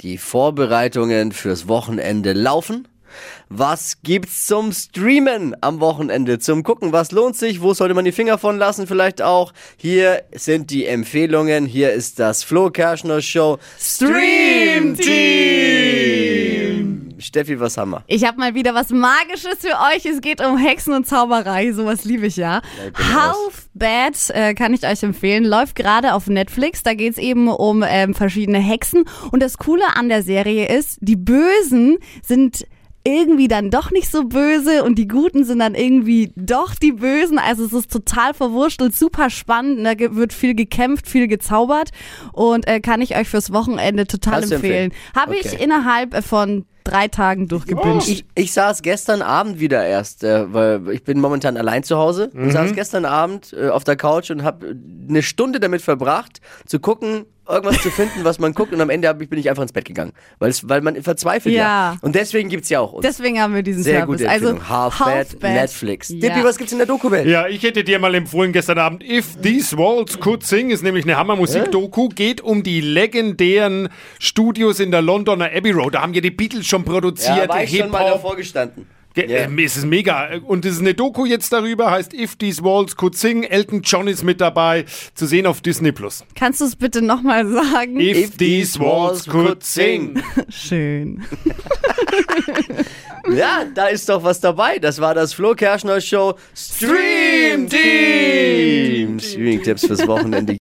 Die Vorbereitungen fürs Wochenende laufen. Was gibt's zum Streamen am Wochenende? Zum Gucken, was lohnt sich? Wo sollte man die Finger von lassen? Vielleicht auch. Hier sind die Empfehlungen. Hier ist das Flo Kerschner Show Stream Team. Steffi, was haben wir? Ich habe mal wieder was Magisches für euch. Es geht um Hexen und Zauberei. Sowas liebe ich ja. Half Bad äh, kann ich euch empfehlen. Läuft gerade auf Netflix. Da geht's eben um ähm, verschiedene Hexen. Und das Coole an der Serie ist, die Bösen sind irgendwie dann doch nicht so böse und die Guten sind dann irgendwie doch die Bösen. Also es ist total verwurschtelt, super spannend. Da wird viel gekämpft, viel gezaubert und äh, kann ich euch fürs Wochenende total du empfehlen. Habe Okay. ich innerhalb von drei Tagen durchgebinged. Ich, ich saß gestern Abend wieder erst, äh, weil ich bin momentan allein zu Hause und saß gestern Abend äh, auf der Couch und habe eine Stunde damit verbracht, zu gucken, irgendwas zu finden, was man guckt und am Ende bin ich einfach ins Bett gegangen, weil, es, weil man verzweifelt ja. Ja. Und deswegen gibt's ja auch uns. Deswegen haben wir diesen Sehr Service. gute Also Empfehlung. Half, Bad, Netflix. Ja. Dippi, was gibt's in der Doku-Welt? Ja, ich hätte dir mal empfohlen gestern Abend If These Walls Could Sing, ist nämlich eine Hammermusik-Doku, geht um die legendären Studios in der Londoner Abbey Road. Da haben ja die Beatles schon produziert, Ja, war ich schon mal davor gestanden. Ja. ähm, Es ist mega. Und es ist eine Doku jetzt darüber, heißt If These Walls Could Sing. Elton John ist mit dabei, zu sehen auf Disney Plus. Kannst du es bitte nochmal sagen? If, These Walls Could Sing. Schön. Ja, da ist doch was dabei. Das war das Flo Kerschner Show Stream Team. Streaming-Tipps fürs Wochenende.